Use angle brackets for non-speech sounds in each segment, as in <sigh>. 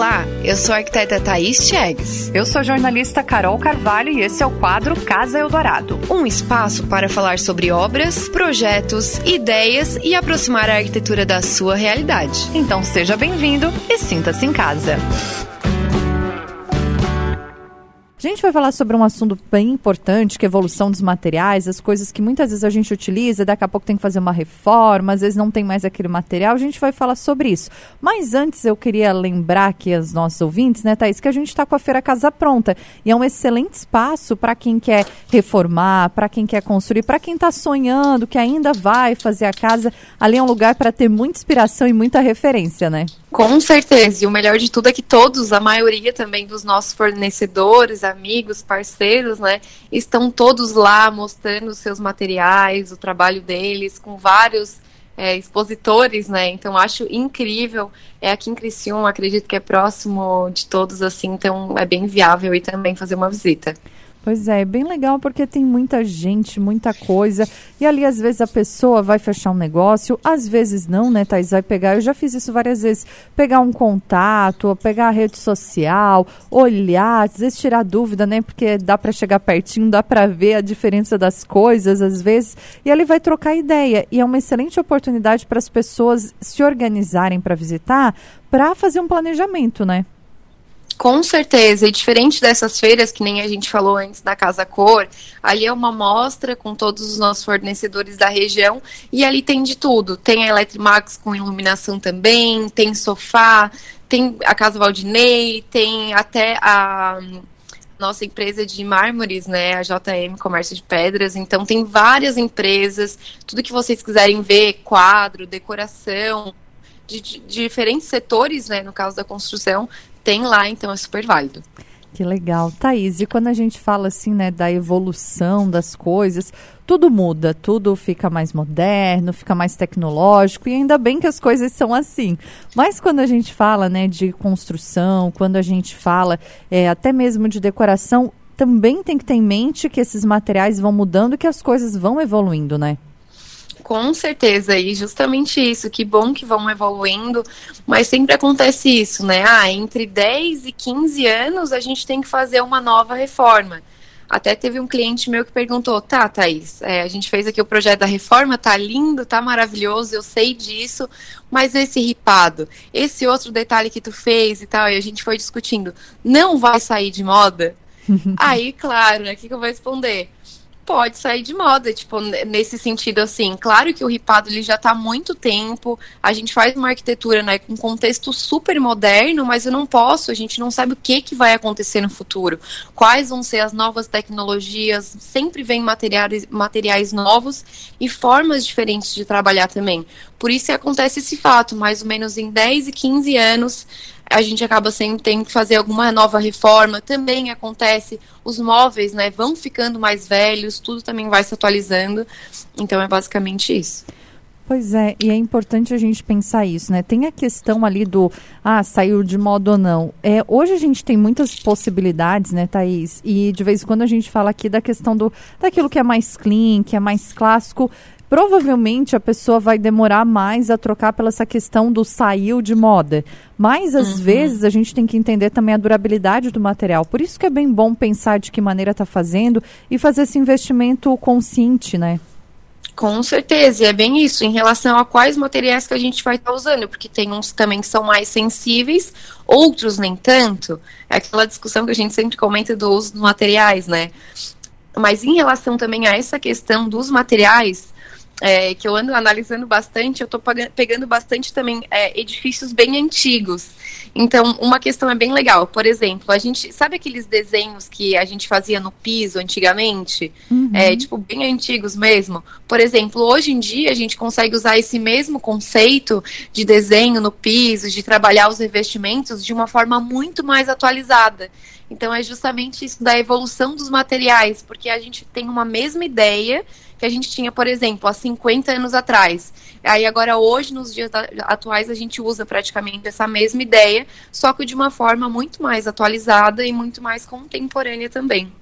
Olá, eu sou a arquiteta Thaís Tiegues. Eu sou a jornalista Carol Carvalho e esse é o quadro Casa Eldorado. Um espaço para falar sobre obras, projetos, ideias e aproximar a arquitetura da sua realidade. Então seja bem-vindo e sinta-se em casa. A gente vai falar sobre um assunto bem importante, que é a evolução dos materiais, as coisas que muitas vezes a gente utiliza, daqui a pouco tem que fazer uma reforma, às vezes não tem mais aquele material, a gente vai falar sobre isso. Mas antes eu queria lembrar aqui aos nossos ouvintes, né, Thaís, que a gente está com a Feira Casa Pronta e é um excelente espaço para quem quer reformar, para quem quer construir, para quem está sonhando, que ainda vai fazer a casa. Ali é um lugar para ter muita inspiração e muita referência, né? Com certeza, e o melhor de tudo é que todos, a maioria também dos nossos fornecedores, amigos, parceiros, né, estão todos lá mostrando os seus materiais, o trabalho deles, com vários é, expositores, né, então acho incrível, é aqui em Criciúma, acredito que é próximo de todos, assim, então é bem viável e também fazer uma visita. Pois é, bem legal porque tem muita gente, muita coisa. E ali, às vezes, a pessoa vai fechar um negócio, às vezes não, né, Thais? Vai pegar, eu já fiz isso várias vezes, pegar um contato, pegar a rede social, olhar, às vezes tirar dúvida, né? Porque dá para chegar pertinho, dá para ver a diferença das coisas, às vezes. E ali vai trocar ideia. E é uma excelente oportunidade para as pessoas se organizarem para visitar, para fazer um planejamento, né? Com certeza, e diferente dessas feiras que nem a gente falou antes da Casa Cor, ali é uma mostra com todos os nossos fornecedores da região e ali tem de tudo. Tem a Eletrimax com iluminação também, tem sofá, tem a Casa Valdinei, tem até a nossa empresa de mármores, né, a JM Comércio de Pedras. Então tem várias empresas, tudo que vocês quiserem ver, quadro, decoração, de, de, diferentes setores, né, no caso da construção, tem lá, então é super válido. Que legal. Thaís, e quando a gente fala assim, né, da evolução das coisas, tudo muda, tudo fica mais moderno, fica mais tecnológico, e ainda bem que as coisas são assim. Mas quando a gente fala, né, de construção, quando a gente fala é, até mesmo de decoração, também tem que ter em mente que esses materiais vão mudando e que as coisas vão evoluindo, né? Com certeza, e justamente isso, que bom que vão evoluindo, mas sempre acontece isso, né? Ah, entre 10 e 15 anos a gente tem que fazer uma nova reforma. Até teve um cliente meu que perguntou, tá, Thaís, é, a gente fez aqui o projeto da reforma, tá lindo, tá maravilhoso, eu sei disso, mas esse ripado, esse outro detalhe que tu fez e tal, e a gente foi discutindo, não vai sair de moda? <laughs> Aí, claro, né, o que, que eu vou responder? Pode sair de moda, tipo, nesse sentido assim. Claro que o ripado ele já está há muito tempo, a gente faz uma arquitetura, né, com um contexto super moderno, mas eu não posso, a gente não sabe o que, que vai acontecer no futuro. Quais vão ser as novas tecnologias, sempre vem materiais, materiais novos e formas diferentes de trabalhar também. Por isso acontece esse fato, mais ou menos em 10 e 15 anos, a gente acaba sempre tendo que fazer alguma nova reforma. Também acontece, os móveis né, vão ficando mais velhos, tudo também vai se atualizando. Então é basicamente isso. Pois é, e é importante a gente pensar isso, né? Tem a questão ali do, ah, saiu de modo ou não. É, hoje a gente tem muitas possibilidades, né, Thaís? E de vez em quando a gente fala aqui da questão do, daquilo que é mais clean, que é mais clássico provavelmente a pessoa vai demorar mais a trocar pela essa questão do saiu de moda. Mas às uhum. vezes a gente tem que entender também a durabilidade do material. Por isso que é bem bom pensar de que maneira está fazendo e fazer esse investimento consciente, né? Com certeza, e é bem isso, em relação a quais materiais que a gente vai estar tá usando, porque tem uns também que são mais sensíveis, outros nem tanto. É aquela discussão que a gente sempre comenta do uso dos materiais, né? Mas em relação também a essa questão dos materiais, é, que eu ando analisando bastante, eu estou pegando bastante também é, edifícios bem antigos. Então, uma questão é bem legal. Por exemplo, a gente sabe aqueles desenhos que a gente fazia no piso antigamente? Uhum. É, tipo, bem antigos mesmo. Por exemplo, hoje em dia a gente consegue usar esse mesmo conceito de desenho no piso, de trabalhar os revestimentos de uma forma muito mais atualizada. Então, é justamente isso da evolução dos materiais, porque a gente tem uma mesma ideia que a gente tinha, por exemplo, há 50 anos atrás. Aí agora hoje, nos dias atuais, a gente usa praticamente essa mesma ideia, só que de uma forma muito mais atualizada e muito mais contemporânea também.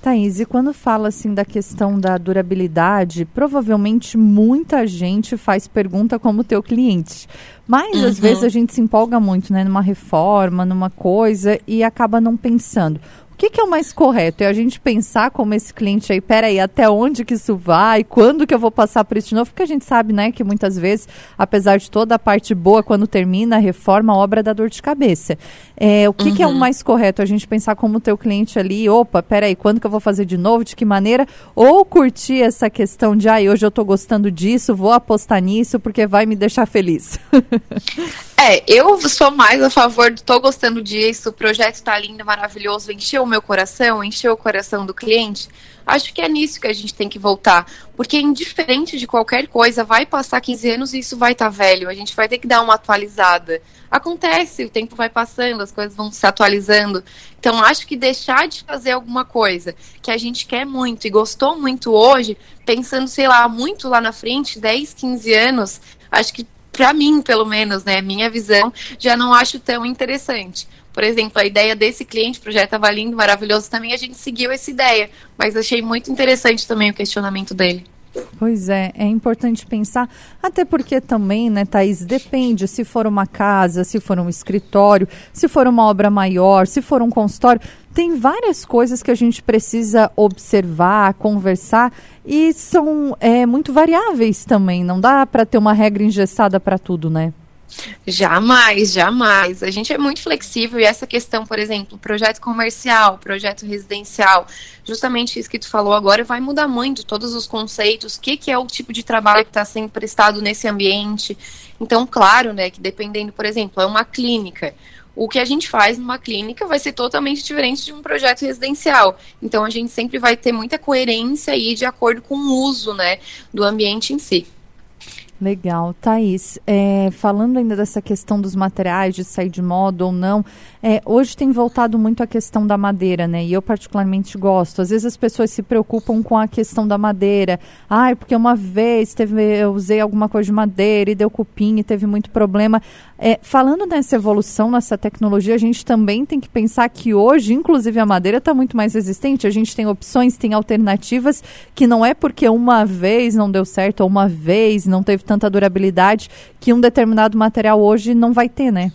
Thaís, e quando fala assim da questão da durabilidade, provavelmente muita gente faz pergunta como teu cliente. Mas uhum. às vezes a gente se empolga muito, né, numa reforma, numa coisa e acaba não pensando que, que é o mais correto? É a gente pensar como esse cliente aí, peraí, até onde que isso vai? Quando que eu vou passar por isso de novo? Porque a gente sabe, né, que muitas vezes, apesar de toda a parte boa, quando termina a reforma, a obra dá dor de cabeça. É, o que, uhum. que é o uhum. mais correto? A gente pensar como o teu cliente ali, opa, peraí, quando que eu vou fazer de novo? De que maneira? Ou curtir essa questão de, ai, ah, hoje eu tô gostando disso, vou apostar nisso porque vai me deixar feliz. <laughs> É, eu sou mais a favor de tô gostando disso, o projeto tá lindo, maravilhoso, encheu meu coração, encheu o coração do cliente. Acho que é nisso que a gente tem que voltar, porque indiferente de qualquer coisa, vai passar 15 anos e isso vai estar tá velho, a gente vai ter que dar uma atualizada. Acontece, o tempo vai passando, as coisas vão se atualizando. Então, acho que deixar de fazer alguma coisa que a gente quer muito e gostou muito hoje, pensando, sei lá, muito lá na frente, 10, 15 anos, acho que para mim, pelo menos, né, minha visão, já não acho tão interessante. Por exemplo, a ideia desse cliente, o projeto estava lindo, maravilhoso também, a gente seguiu essa ideia, mas achei muito interessante também o questionamento dele. Pois é, é importante pensar, até porque também, né, Thaís, depende se for uma casa, se for um escritório, se for uma obra maior, se for um consultório, tem várias coisas que a gente precisa observar, conversar e são é, muito variáveis também, não dá para ter uma regra engessada para tudo, né? Jamais, jamais. A gente é muito flexível e essa questão, por exemplo, projeto comercial, projeto residencial, justamente isso que tu falou agora vai mudar muito todos os conceitos, o que, que é o tipo de trabalho que está sendo prestado nesse ambiente. Então, claro, né, que dependendo, por exemplo, é uma clínica. O que a gente faz numa clínica vai ser totalmente diferente de um projeto residencial. Então, a gente sempre vai ter muita coerência aí de acordo com o uso, né, do ambiente em si. Legal. Thaís, é, falando ainda dessa questão dos materiais, de sair de moda ou não, é, hoje tem voltado muito a questão da madeira, né? E eu particularmente gosto. Às vezes as pessoas se preocupam com a questão da madeira. Ah, porque uma vez teve, eu usei alguma coisa de madeira e deu cupim e teve muito problema. É, falando nessa evolução, nessa tecnologia, a gente também tem que pensar que hoje, inclusive, a madeira está muito mais resistente. A gente tem opções, tem alternativas que não é porque uma vez não deu certo ou uma vez não teve tanta durabilidade que um determinado material hoje não vai ter, né?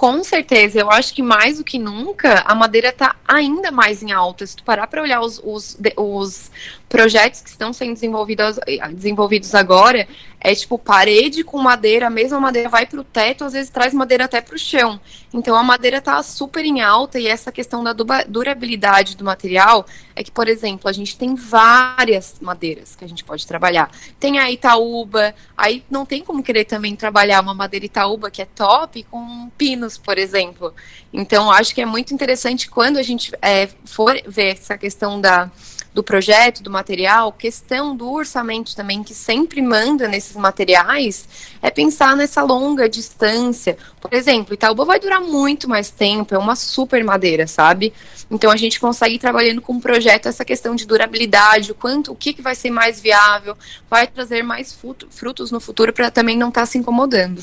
Com certeza, eu acho que mais do que nunca a madeira está ainda mais em alta. Se tu parar para olhar os, os, os, projetos que estão sendo desenvolvidos, desenvolvidos agora, é tipo parede com madeira, a mesma madeira vai para o teto, às vezes traz madeira até para o chão. Então a madeira está super em alta e essa questão da durabilidade do material é que, por exemplo, a gente tem várias madeiras que a gente pode trabalhar. Tem a Itaúba, aí não tem como querer também trabalhar uma madeira Itaúba que é top com pinos, por exemplo. Então acho que é muito interessante quando a gente é, for ver essa questão da do projeto, do material, questão do orçamento também, que sempre manda nesses materiais, é pensar nessa longa distância. Por exemplo, Itaúba vai durar muito mais tempo, é uma super madeira, sabe? Então a gente consegue ir trabalhando com o projeto essa questão de durabilidade, o quanto, o que, que vai ser mais viável, vai trazer mais frutos no futuro para também não estar tá se incomodando.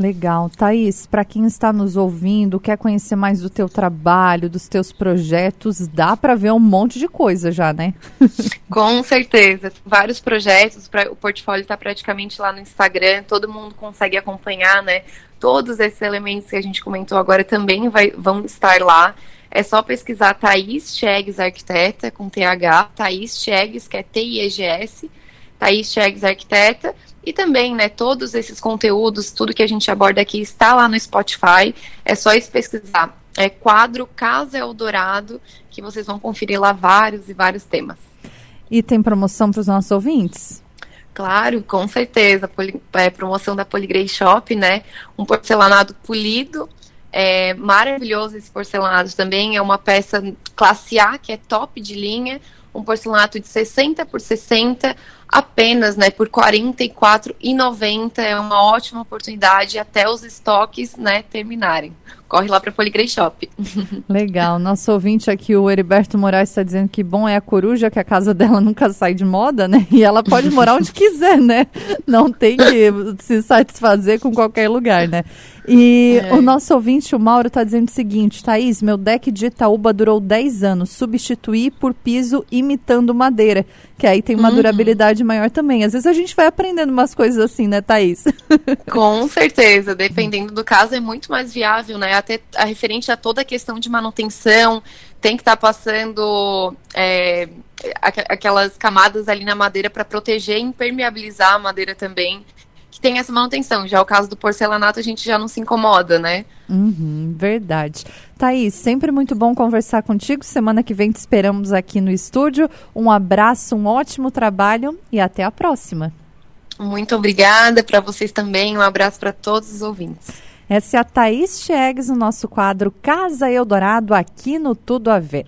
Legal. Thaís, para quem está nos ouvindo, quer conhecer mais do teu trabalho, dos teus projetos, dá para ver um monte de coisa já, né? <laughs> Com certeza. Vários projetos, o portfólio está praticamente lá no Instagram, todo mundo consegue acompanhar, né? Todos esses elementos que a gente comentou agora também vai, vão estar lá. É só pesquisar Thaís Chegues Arquiteta, com TH, Thaís Chegues, que é T-I-E-G-S, Thaís Chegues Arquiteta, e também, né, todos esses conteúdos, tudo que a gente aborda aqui está lá no Spotify. É só pesquisar. É quadro Casa Eldorado, que vocês vão conferir lá vários e vários temas. E tem promoção para os nossos ouvintes? Claro, com certeza. Poli, é, promoção da Poligrey Shop, né? Um porcelanato polido. É maravilhoso esse porcelanato também. É uma peça classe A, que é top de linha. Um porcelanato de 60 por 60 apenas né, por R$ 44,90. É uma ótima oportunidade até os estoques né, terminarem. Corre lá para Poligrey Shop. Legal. Nosso ouvinte aqui, o Heriberto Moraes, está dizendo que bom é a coruja, que a casa dela <laughs> nunca sai de moda, né? E ela pode morar onde quiser, né? Não tem que se satisfazer com qualquer lugar, né? E é. o nosso ouvinte, o Mauro, está dizendo o seguinte: Thaís, meu deck de Itaúba durou 10 anos. Substituí por piso imitando madeira, que aí tem uma uhum. durabilidade maior também. Às vezes a gente vai aprendendo umas coisas assim, né, Thaís? Com certeza. Dependendo do caso, é muito mais viável, né? Até a referente a toda a questão de manutenção, tem que estar tá passando. É, aquelas camadas ali na madeira para proteger e impermeabilizar a madeira também que tem essa manutenção. Já o caso do porcelanato, a gente já não se incomoda, né? Uhum, verdade. Thaís, sempre muito bom conversar contigo. Semana que vem te esperamos aqui no estúdio. Um abraço, um ótimo trabalho e até a próxima. Muito obrigada para vocês também. Um abraço para todos os ouvintes. Essa é a Thaís Chegues no nosso quadro Casa Eldorado aqui no Tudo a Ver.